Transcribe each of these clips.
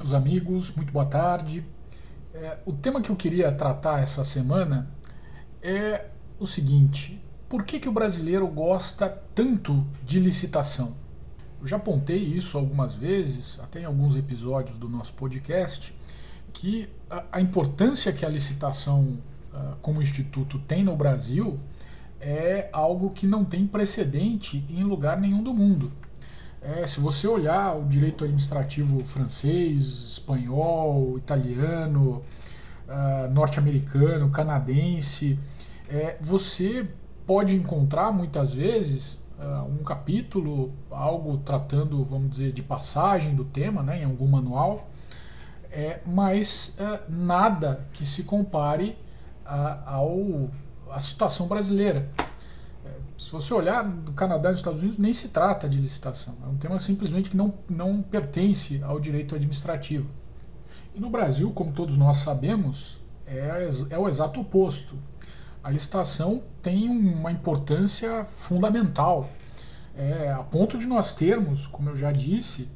Meus amigos, muito boa tarde. É, o tema que eu queria tratar essa semana é o seguinte: por que, que o brasileiro gosta tanto de licitação? Eu já apontei isso algumas vezes, até em alguns episódios do nosso podcast, que a, a importância que a licitação uh, como instituto tem no Brasil é algo que não tem precedente em lugar nenhum do mundo. É, se você olhar o direito administrativo francês, espanhol, italiano, uh, norte-americano, canadense, é, você pode encontrar muitas vezes uh, um capítulo, algo tratando, vamos dizer, de passagem do tema né, em algum manual, é, mas uh, nada que se compare ao, à situação brasileira. Se você olhar do Canadá e dos Estados Unidos, nem se trata de licitação. É um tema simplesmente que não, não pertence ao direito administrativo. E no Brasil, como todos nós sabemos, é, é o exato oposto. A licitação tem uma importância fundamental, é, a ponto de nós termos, como eu já disse,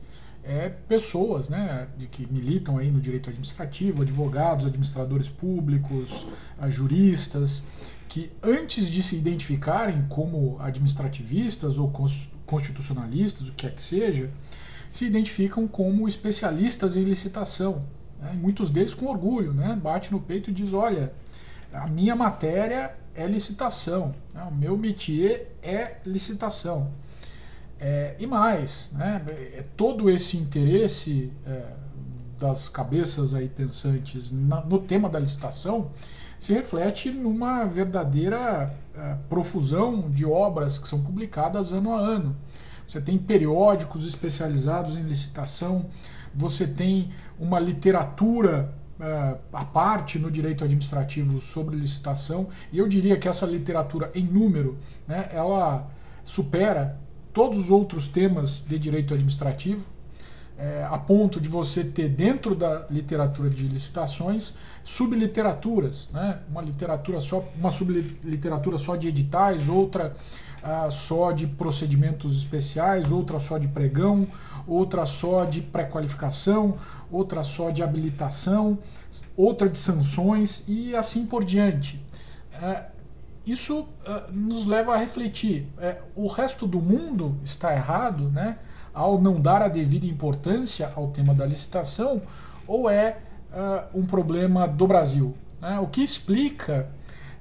é, pessoas né, de que militam aí no direito administrativo, advogados, administradores públicos, juristas, que antes de se identificarem como administrativistas ou constitucionalistas, o que é que seja, se identificam como especialistas em licitação. Né? muitos deles com orgulho, né? bate no peito e diz: olha, a minha matéria é licitação, né? o meu métier é licitação. É, e mais, né? É todo esse interesse é, das cabeças aí pensantes na, no tema da licitação se reflete numa verdadeira uh, profusão de obras que são publicadas ano a ano. Você tem periódicos especializados em licitação, você tem uma literatura uh, à parte no direito administrativo sobre licitação, e eu diria que essa literatura em número, né, ela supera todos os outros temas de direito administrativo, é, a ponto de você ter dentro da literatura de licitações subliteraturas, né? uma literatura só, uma subliteratura só de editais, outra ah, só de procedimentos especiais, outra só de pregão, outra só de pré-qualificação, outra só de habilitação, outra de sanções e assim por diante. É, isso uh, nos leva a refletir. É, o resto do mundo está errado, né? Ao não dar a devida importância ao tema da licitação, ou é uh, um problema do Brasil? Né? O que explica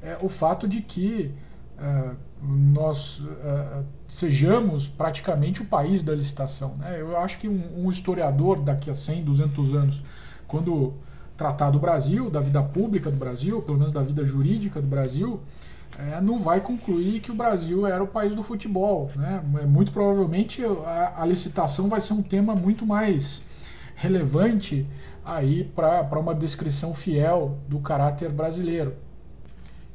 é, o fato de que uh, nós uh, sejamos praticamente o país da licitação. Né? Eu acho que um, um, historiador daqui a 100, 200 anos, quando tratar do Brasil, da vida pública do Brasil, pelo menos da vida jurídica do Brasil, é, não vai concluir que o Brasil era o país do futebol. Né? É, muito provavelmente a, a licitação vai ser um tema muito mais relevante aí para uma descrição fiel do caráter brasileiro.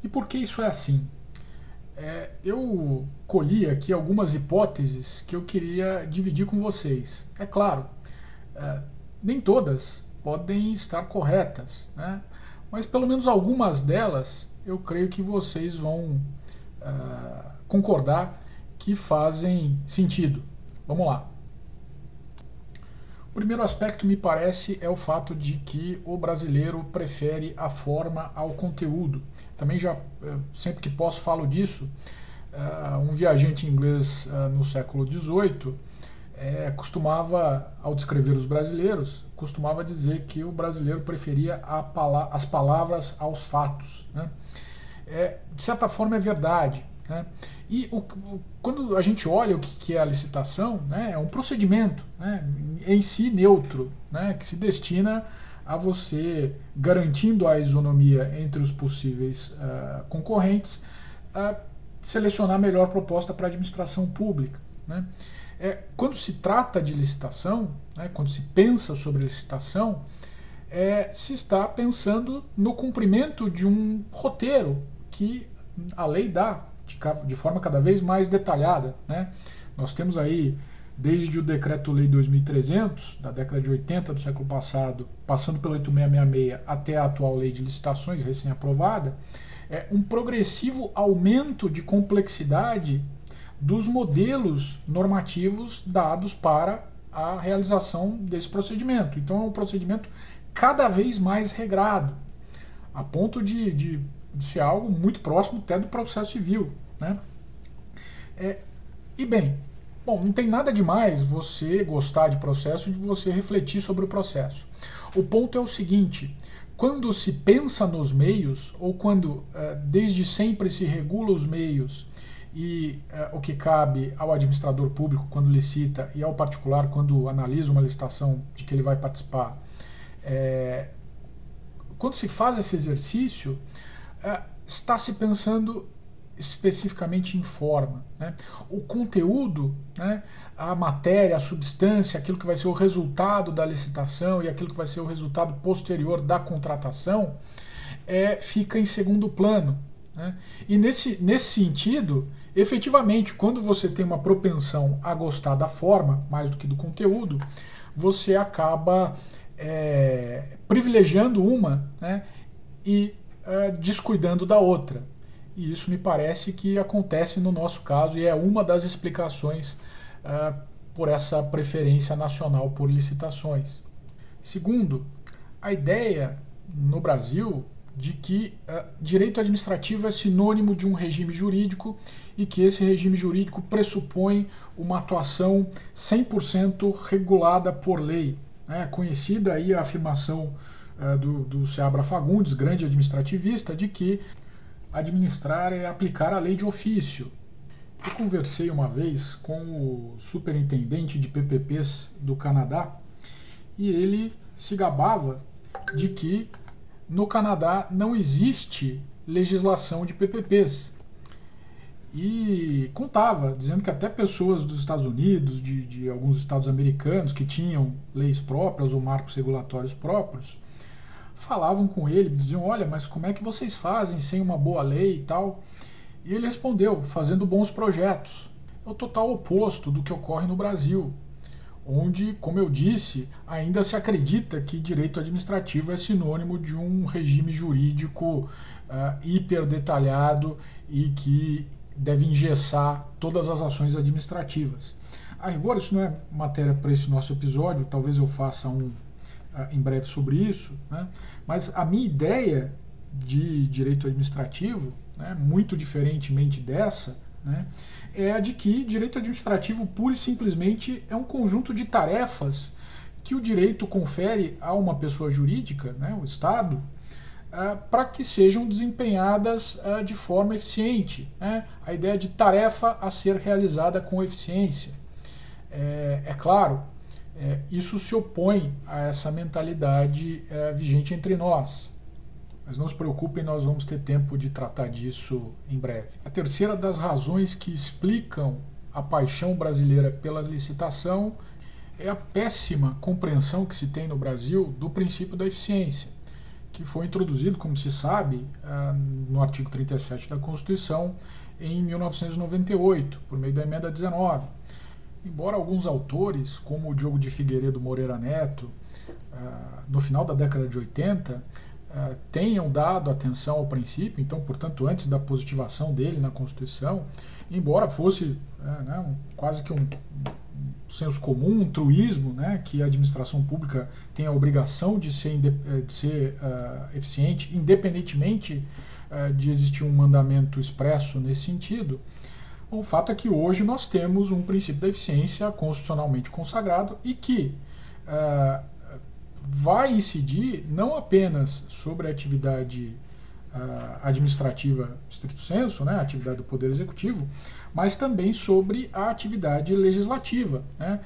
E por que isso é assim? É, eu colhi aqui algumas hipóteses que eu queria dividir com vocês. É claro, é, nem todas podem estar corretas, né? mas pelo menos algumas delas eu creio que vocês vão uh, concordar que fazem sentido. Vamos lá. O primeiro aspecto, me parece, é o fato de que o brasileiro prefere a forma ao conteúdo. Também já, eh, sempre que posso, falo disso. Uh, um viajante inglês uh, no século XVIII é, costumava, ao descrever os brasileiros, costumava dizer que o brasileiro preferia pala as palavras aos fatos. Né? É, de certa forma é verdade. Né? E o, quando a gente olha o que, que é a licitação, né, é um procedimento né, em si neutro, né, que se destina a você, garantindo a isonomia entre os possíveis uh, concorrentes, uh, selecionar a melhor proposta para a administração pública. Né? É, quando se trata de licitação, né, quando se pensa sobre licitação, é, se está pensando no cumprimento de um roteiro que a lei dá de, de forma cada vez mais detalhada. Né? Nós temos aí, desde o Decreto-Lei 2300, da década de 80 do século passado, passando pelo 8666 até a atual Lei de Licitações recém-aprovada, é um progressivo aumento de complexidade dos modelos normativos dados para a realização desse procedimento. Então é um procedimento cada vez mais regrado, a ponto de, de, ser algo muito próximo até do processo civil. Né? É, e bem, bom, não tem nada demais você gostar de processo e de você refletir sobre o processo. O ponto é o seguinte: quando se pensa nos meios, ou quando é, desde sempre se regula os meios e é, o que cabe ao administrador público quando licita e ao particular quando analisa uma licitação de que ele vai participar, é, quando se faz esse exercício, é, está se pensando especificamente em forma. Né? O conteúdo, né, a matéria, a substância, aquilo que vai ser o resultado da licitação e aquilo que vai ser o resultado posterior da contratação, é, fica em segundo plano. Né? E nesse, nesse sentido, efetivamente, quando você tem uma propensão a gostar da forma mais do que do conteúdo, você acaba é, privilegiando uma né, e é, descuidando da outra. E isso me parece que acontece no nosso caso e é uma das explicações é, por essa preferência nacional por licitações. Segundo, a ideia no Brasil de que uh, direito administrativo é sinônimo de um regime jurídico e que esse regime jurídico pressupõe uma atuação 100% regulada por lei. É conhecida aí a afirmação uh, do, do Seabra Fagundes, grande administrativista, de que administrar é aplicar a lei de ofício. Eu conversei uma vez com o superintendente de PPPs do Canadá e ele se gabava de que no Canadá não existe legislação de PPPs e contava, dizendo que até pessoas dos Estados Unidos, de, de alguns estados americanos que tinham leis próprias ou marcos regulatórios próprios, falavam com ele, diziam: Olha, mas como é que vocês fazem sem uma boa lei e tal? E ele respondeu: fazendo bons projetos. É o total oposto do que ocorre no Brasil, onde, como eu disse, ainda se acredita que direito administrativo é sinônimo de um regime jurídico uh, hiper detalhado e que deve engessar todas as ações administrativas. A rigor, isso não é matéria para esse nosso episódio, talvez eu faça um uh, em breve sobre isso, né? mas a minha ideia de direito administrativo, né, muito diferentemente dessa, né, é a de que direito administrativo pura e simplesmente é um conjunto de tarefas que o direito confere a uma pessoa jurídica, né, o Estado, Uh, para que sejam desempenhadas uh, de forma eficiente. Né? A ideia de tarefa a ser realizada com eficiência. É, é claro, é, isso se opõe a essa mentalidade é, vigente entre nós. Mas não se preocupem, nós vamos ter tempo de tratar disso em breve. A terceira das razões que explicam a paixão brasileira pela licitação é a péssima compreensão que se tem no Brasil do princípio da eficiência que foi introduzido, como se sabe, ah, no artigo 37 da Constituição em 1998, por meio da emenda 19. Embora alguns autores, como o Diogo de Figueiredo Moreira Neto, ah, no final da década de 80, ah, tenham dado atenção ao princípio, então, portanto, antes da positivação dele na Constituição, embora fosse né, um, quase que um, senso comum, um truísmo, né, que a administração pública tem a obrigação de ser, eh, de ser uh, eficiente, independentemente uh, de existir um mandamento expresso nesse sentido. O fato é que hoje nós temos um princípio da eficiência constitucionalmente consagrado e que vai incidir não apenas sobre a atividade administrativa estrito senso, né, a atividade do Poder Executivo, mas também sobre a atividade legislativa. Né?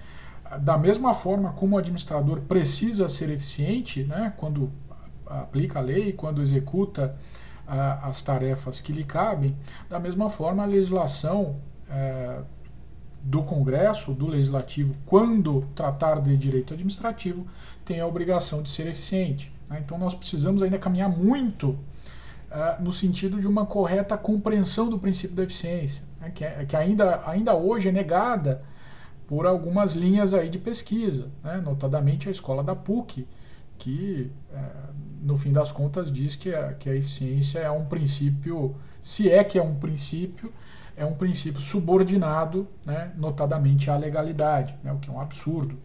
Da mesma forma como o administrador precisa ser eficiente né, quando aplica a lei, quando executa uh, as tarefas que lhe cabem, da mesma forma a legislação uh, do Congresso, do Legislativo, quando tratar de direito administrativo, tem a obrigação de ser eficiente. Né? Então nós precisamos ainda caminhar muito uh, no sentido de uma correta compreensão do princípio da eficiência, né, que, é, que ainda, ainda hoje é negada por algumas linhas aí de pesquisa, né, notadamente a escola da PUC, que uh, no fim das contas diz que a, que a eficiência é um princípio, se é que é um princípio, é um princípio subordinado, né, notadamente à legalidade, né, o que é um absurdo.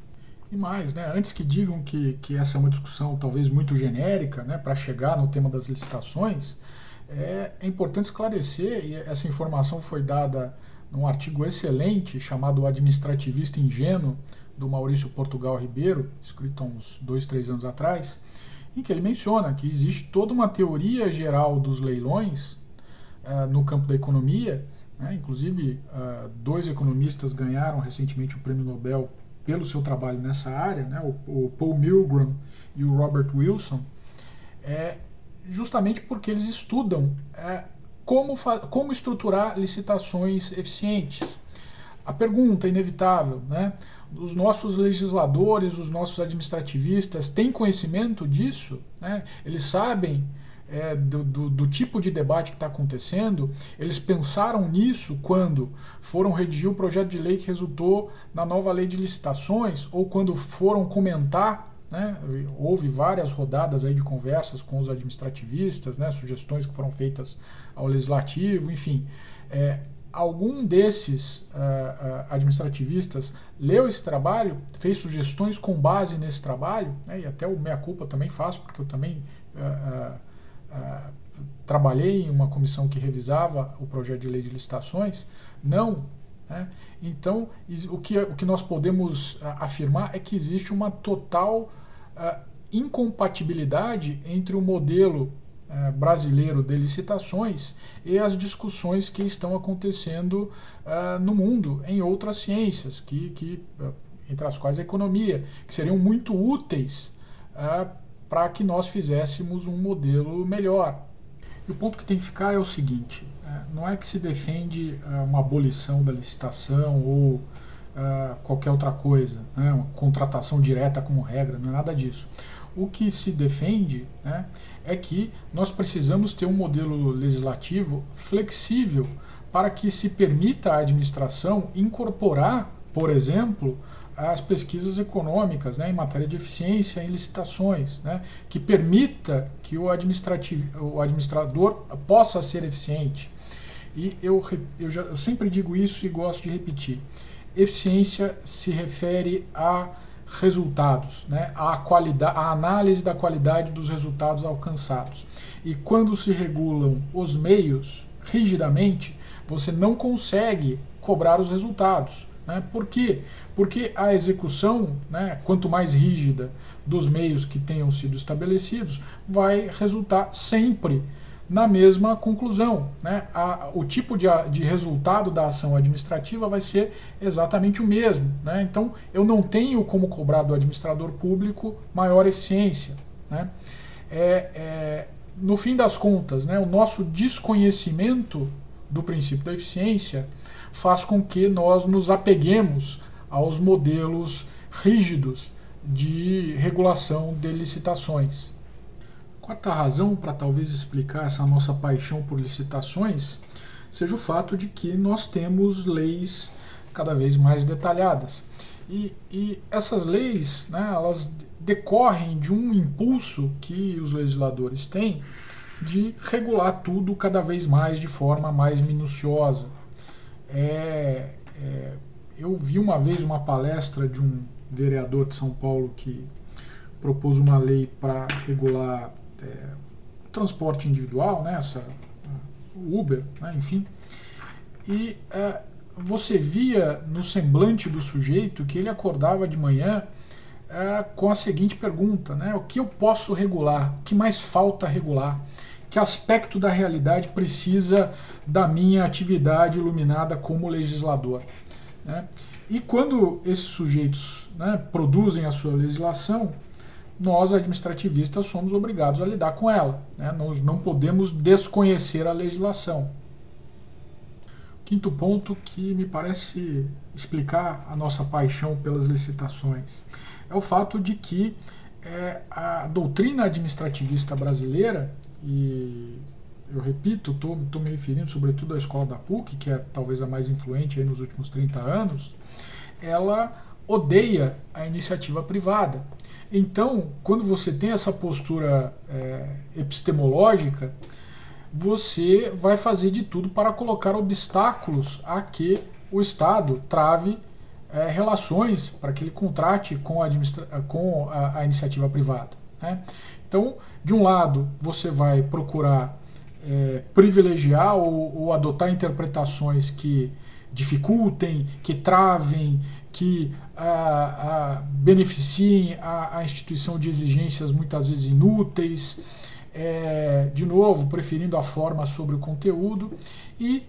e mais, né, antes que digam que, que essa é uma discussão talvez muito genérica né, para chegar no tema das licitações, é, é importante esclarecer, e essa informação foi dada num artigo excelente chamado Administrativista Ingênuo, do Maurício Portugal Ribeiro, escrito há uns dois, três anos atrás, em que ele menciona que existe toda uma teoria geral dos leilões uh, no campo da economia, né? inclusive uh, dois economistas ganharam recentemente o prêmio Nobel pelo seu trabalho nessa área, né? o, o Paul Milgram e o Robert Wilson, é justamente porque eles estudam é, como, como estruturar licitações eficientes. A pergunta inevitável, né? Os nossos legisladores, os nossos administrativistas têm conhecimento disso? Né? Eles sabem é, do, do, do, tipo de debate que está acontecendo, eles pensaram nisso quando foram redigir o projeto de lei que resultou na nova lei de licitações ou quando foram comentar. Né? Houve várias rodadas aí de conversas com os administrativistas, né? sugestões que foram feitas ao legislativo, enfim. É, algum desses uh, uh, administrativistas leu esse trabalho, fez sugestões com base nesse trabalho, né, e até o Meia Culpa também faço, porque eu também uh, trabalhei em uma comissão que revisava o projeto de lei de licitações. Não. Né? Então, o que, o que nós podemos afirmar é que existe uma total incompatibilidade entre o modelo é, brasileiro de licitações e as discussões que estão acontecendo no mundo em outras ciências, que, que, entre as quais a economia, que seriam muito úteis para que nós fizéssemos um modelo melhor. E o ponto que tem que ficar é o seguinte: não é que se defende uma abolição da licitação ou qualquer outra coisa, né, uma contratação direta como regra, não é nada disso. O que se defende né, é que nós precisamos ter um modelo legislativo flexível para que se permita à administração incorporar, por exemplo, as pesquisas econômicas né, em matéria de eficiência em licitações, né, que permita que o, administrativo, o administrador possa ser eficiente. E eu, eu, já, eu sempre digo isso e gosto de repetir. Eficiência se refere a resultados, né? a, qualidade, a análise da qualidade dos resultados alcançados. E quando se regulam os meios rigidamente, você não consegue cobrar os resultados. Né? Por quê? Porque a execução, né, quanto mais rígida dos meios que tenham sido estabelecidos, vai resultar sempre na mesma conclusão. Né? A, o tipo de, de resultado da ação administrativa vai ser exatamente o mesmo. Né? Então, eu não tenho como cobrar do administrador público maior eficiência. Né? É, é, no fim das contas, né, o nosso desconhecimento do princípio da eficiência faz com que nós nos apeguemos aos modelos rígidos de regulação de licitações. Quarta razão para talvez explicar essa nossa paixão por licitações seja o fato de que nós temos leis cada vez mais detalhadas. E, e essas leis, né, elas decorrem de um impulso que os legisladores têm de regular tudo cada vez mais de forma mais minuciosa. É, é, eu vi uma vez uma palestra de um vereador de São Paulo que propôs uma lei para regular é, transporte individual, né, essa, Uber, né, enfim. E é, você via no semblante do sujeito que ele acordava de manhã é, com a seguinte pergunta: né, o que eu posso regular? O que mais falta regular? Que aspecto da realidade precisa da minha atividade iluminada como legislador? Né? E quando esses sujeitos né, produzem a sua legislação, nós, administrativistas, somos obrigados a lidar com ela. Né? Nós não podemos desconhecer a legislação. Quinto ponto que me parece explicar a nossa paixão pelas licitações é o fato de que é, a doutrina administrativista brasileira, e eu repito, estou me referindo sobretudo à escola da PUC, que é talvez a mais influente nos últimos 30 anos, ela odeia a iniciativa privada. Então, quando você tem essa postura é, epistemológica, você vai fazer de tudo para colocar obstáculos a que o Estado trave é, relações para que ele contrate com a, com a, a iniciativa privada. Né? Então, de um lado, você vai procurar é, privilegiar ou, ou, adotar interpretações que dificultem, que travem, que a, a, beneficiem a, a, instituição de exigências muitas vezes inúteis, é, de novo, preferindo a forma sobre o conteúdo, e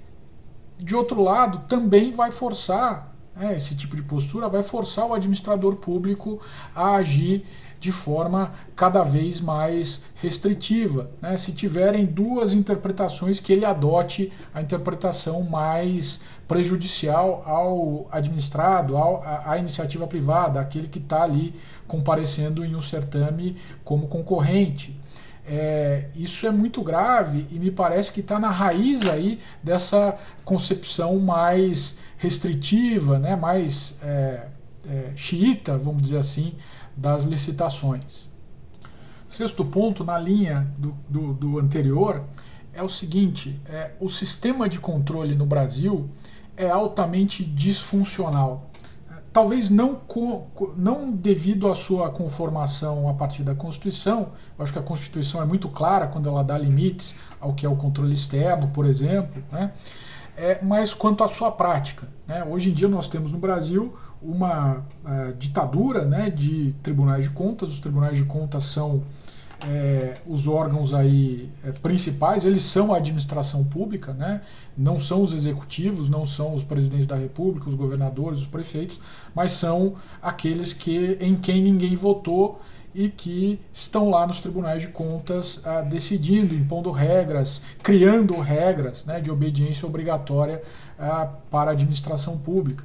de outro lado, também vai forçar né, esse tipo de postura, vai forçar o administrador público a agir de forma cada vez mais restritiva. Né? Se tiverem duas interpretações, que ele adote a interpretação mais prejudicial ao administrado, ao, à, à iniciativa privada, aquele que está ali comparecendo em um certame como concorrente. É, isso é muito grave e me parece que está na raiz aí dessa concepção mais restritiva, né, mais é, é, xiita, vamos dizer assim, das licitações. Sexto ponto, na linha do, do, do anterior, é o seguinte: é, o sistema de controle no Brasil é altamente disfuncional. Talvez não, não devido à sua conformação a partir da Constituição, eu acho que a Constituição é muito clara quando ela dá limites ao que é o controle externo, por exemplo, né? É, mas quanto à sua prática. Né? Hoje em dia nós temos no Brasil uma uh, ditadura né, de tribunais de contas. Os tribunais de contas são é, os órgãos aí é, principais, eles são a administração pública, né? não são os executivos, não são os presidentes da república, os governadores, os prefeitos, mas são aqueles que em quem ninguém votou e que estão lá nos tribunais de contas ah, decidindo, impondo regras, criando regras né, de obediência obrigatória ah, para a administração pública.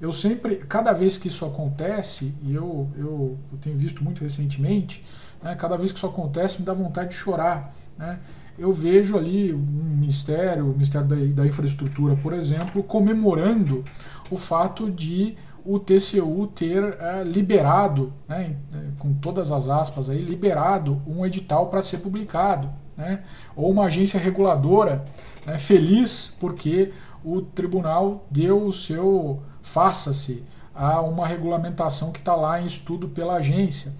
Eu sempre, cada vez que isso acontece, e eu, eu, eu tenho visto muito recentemente, né, cada vez que isso acontece me dá vontade de chorar. Né? Eu vejo ali um Ministério, o Ministério da, da Infraestrutura, por exemplo, comemorando o fato de o TCU ter é, liberado, né, com todas as aspas aí, liberado um edital para ser publicado, né, ou uma agência reguladora né, feliz porque o tribunal deu o seu faça-se a uma regulamentação que está lá em estudo pela agência.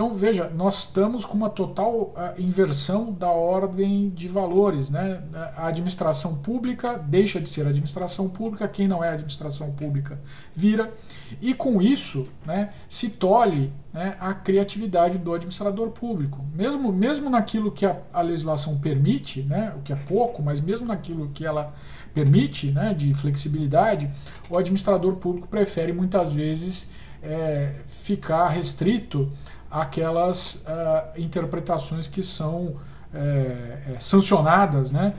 Então, veja, nós estamos com uma total uh, inversão da ordem de valores. Né? A administração pública deixa de ser administração pública, quem não é administração pública vira, e com isso né, se tolhe né, a criatividade do administrador público. Mesmo, mesmo naquilo que a, a legislação permite, né, o que é pouco, mas mesmo naquilo que ela permite, né, de flexibilidade, o administrador público prefere muitas vezes é, ficar restrito aquelas uh, interpretações que são é, é, sancionadas né,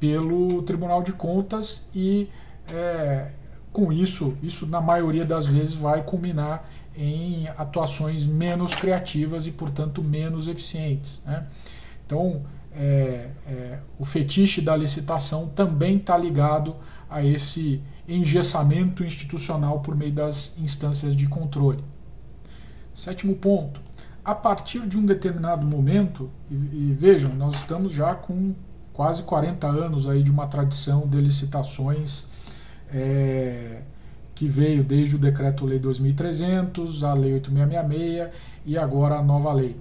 pelo Tribunal de Contas e é, com isso, isso na maioria das vezes vai culminar em atuações menos criativas e, portanto, menos eficientes. Né? Então, o fetiche da licitação também está ligado a esse engessamento institucional por meio das instâncias de controle. Sétimo ponto, a partir de um determinado momento, e, e, vejam, nós estamos já com quase 40 anos aí de uma tradição de licitações é, que veio desde o Decreto-Lei 2300, a Lei 8666 e agora a nova lei.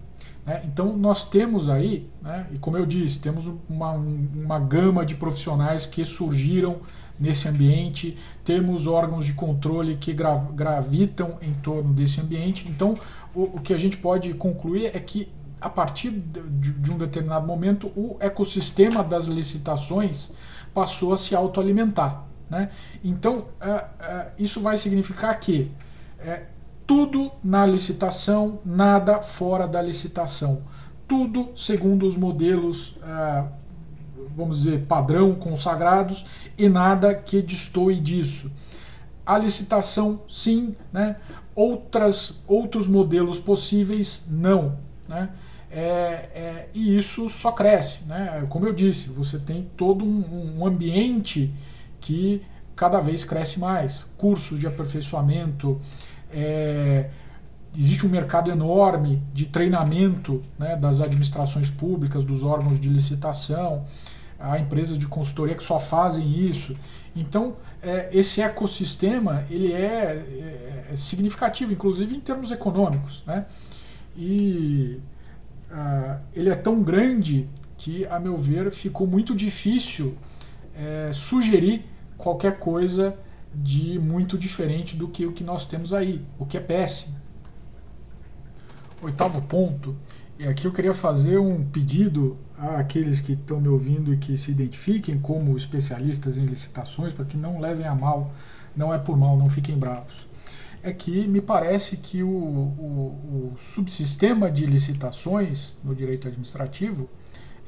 Né? Então nós temos aí, né, e como eu disse, temos uma, uma gama de profissionais que surgiram nesse ambiente, temos órgãos de controle que gra gravitam em torno desse ambiente. Então o, o, que a gente pode concluir é que a partir de, de um determinado momento o ecossistema das licitações passou a se autoalimentar. Né? Então é, é, isso vai significar que é, tudo na licitação, nada fora da licitação. Tudo segundo os modelos, vamos dizer, padrão consagrados e nada que destoe disso. A licitação, sim, né? Outras, outros modelos possíveis, não. Né? É, é, e isso só cresce. Né? Como eu disse, você tem todo um, um ambiente que cada vez cresce mais. Cursos de aperfeiçoamento, é, existe um mercado enorme de treinamento né, das administrações públicas, dos órgãos de licitação. Há empresas de consultoria que só fazem isso. Então, é, esse ecossistema ele é, é, é, significativo, inclusive em termos econômicos. Né? E uh, ele é tão grande que, a meu ver, ficou muito difícil é, sugerir qualquer coisa de muito diferente do que o que nós temos aí, o que é péssimo. Oitavo ponto, e aqui eu queria fazer um pedido àqueles que estão me ouvindo e que se identifiquem como especialistas em licitações, para que não levem a mal, não é por mal, não fiquem bravos. É que me parece que o, o, o subsistema de licitações no direito administrativo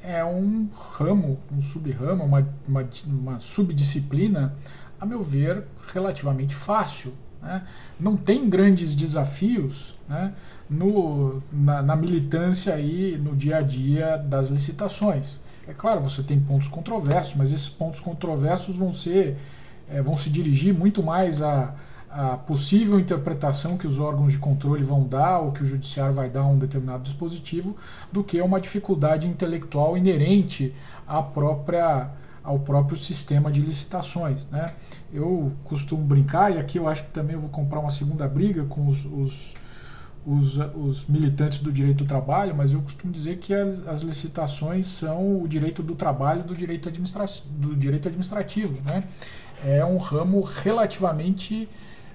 é um ramo, um sub-ramo, uma, uma, uma subdisciplina, a meu ver, relativamente fácil. Né? Não tem grandes desafios né? no, na, na, militância e no dia a dia das licitações. É claro, você tem pontos controversos, mas esses pontos controversos vão ser é, vão se dirigir muito mais a a possível interpretação que os órgãos de controle vão dar ou que o judiciário vai dar a um determinado dispositivo do que uma dificuldade intelectual inerente à própria ao próprio sistema de licitações. Né? Eu costumo brincar, e aqui eu acho que também eu vou comprar uma segunda briga com os, os, os, os militantes do direito do trabalho, mas eu costumo dizer que as, as licitações são o direito do trabalho do direito, administra do direito administrativo. Né? É um ramo relativamente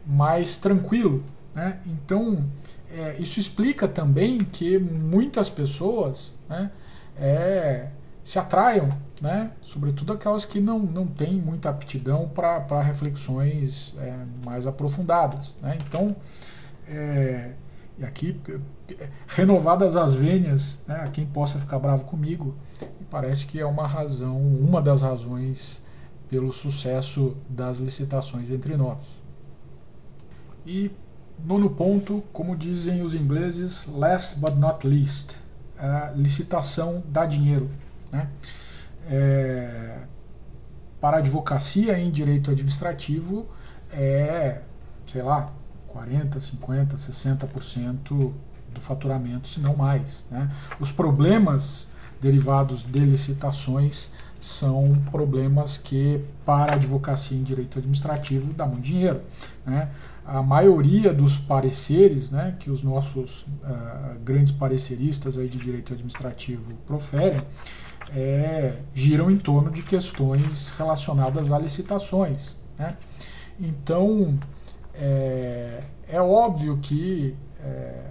mais tranquilo. Né? Então, é, isso explica também que muitas pessoas né, é, se atraiam, né, sobretudo aquelas que não, não têm muita aptidão para reflexões é, mais aprofundadas. Né? Então, é, e aqui, renovadas as vênias, né, a quem possa ficar bravo comigo, parece que é uma razão, uma das razões pelo sucesso das licitações entre nós. E nono ponto, como dizem os ingleses, last but not least, a licitação dá dinheiro. Né? É, para advocacia em direito administrativo é, sei lá, 40, 50, 60% do faturamento, se não mais. Né? Os problemas derivados de licitações são problemas que, para advocacia em direito administrativo, dá muito dinheiro. Né? A maioria dos pareceres né, que os nossos uh, grandes pareceristas aí de direito administrativo proferem é, giram em torno de questões relacionadas a licitações. Né? Então, é, é óbvio que é,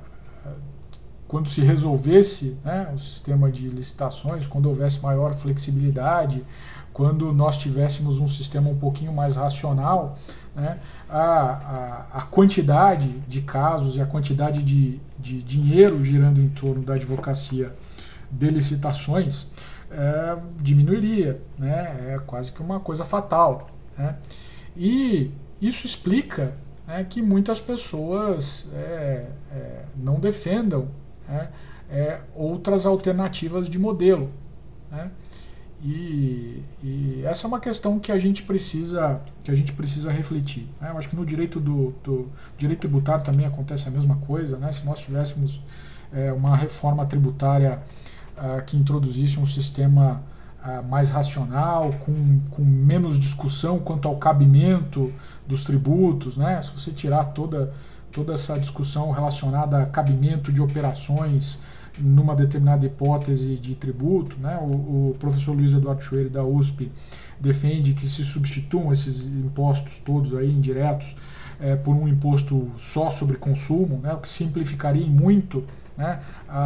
quando se resolvesse né, o sistema de licitações, quando houvesse maior flexibilidade, quando nós tivéssemos um sistema um pouquinho mais racional, né, a, a, a, quantidade de casos e a quantidade de, de dinheiro girando em torno da advocacia de licitações é, diminuiria. Né, é quase que uma coisa fatal. Né, e isso explica né, que muitas pessoas é, é, não defendam né, é, outras alternativas de modelo. Né? E, e, essa é uma questão que a gente precisa que a gente precisa refletir. Né? Eu acho que no direito do, do, direito tributário também acontece a mesma coisa. Né? Se nós tivéssemos é, uma reforma tributária que introduzisse um sistema ah, mais racional, com, com menos discussão quanto ao cabimento dos tributos, né? se você tirar toda toda essa discussão relacionada a cabimento de operações numa determinada hipótese de tributo. Né? O, o professor Luiz Eduardo Choeiro da USP defende que se substituam esses impostos todos aí indiretos é, por um imposto só sobre consumo, né? o que simplificaria muito né? a,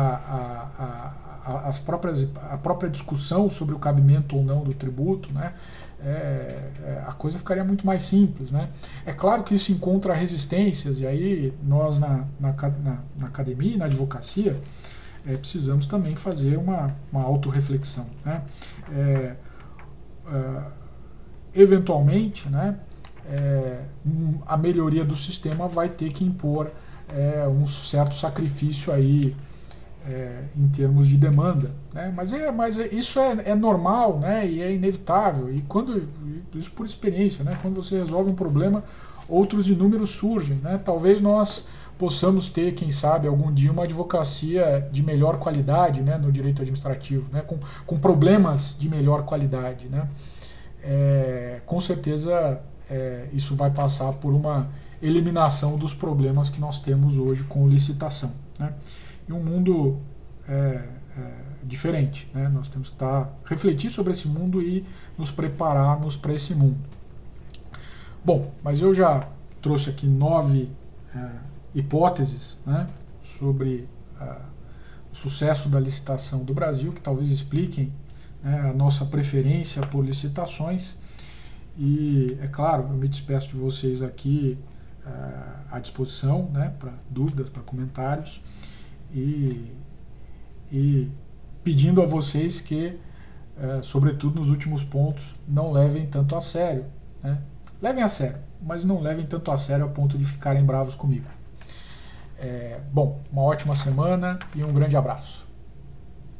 a, a, as próprias, a própria discussão sobre o cabimento ou não do tributo. Né? é, é, a coisa ficaria muito mais simples. Né? É claro que isso encontra resistências, e aí nós na, na, na, na academia e na advocacia é, precisamos também fazer uma, uma autorreflexão. Né? É, é, eventualmente, né, é, a melhoria do sistema vai ter que impor um certo sacrifício aí é, em termos de demanda. Né? Mas, é, mas é, isso é, é, normal né? e é inevitável. E quando isso por experiência, né? quando você resolve um problema, outros inúmeros surgem. Né? Talvez nós possamos ter, quem sabe, algum dia uma advocacia de melhor qualidade né, no direito administrativo, né, com, com problemas de melhor qualidade. Né. É, com certeza é, isso vai passar por uma eliminação dos problemas que nós temos hoje com licitação. Né. E um mundo é, é diferente. Né. Nós temos que estar, refletir sobre esse mundo e nos prepararmos para esse mundo. Bom, mas eu já trouxe aqui nove é, hipóteses né, sobre uh, o sucesso da licitação do Brasil, que talvez expliquem né, a nossa preferência por licitações. E, é claro, eu me despeço de vocês aqui uh, à disposição né, para dúvidas, para comentários. E, e, pedindo a vocês que, uh, sobretudo nos últimos pontos, não levem tanto a sério. Né? Levem a sério, mas não levem tanto a sério a ponto de ficarem bravos comigo. É, bom, uma ótima semana e um grande abraço.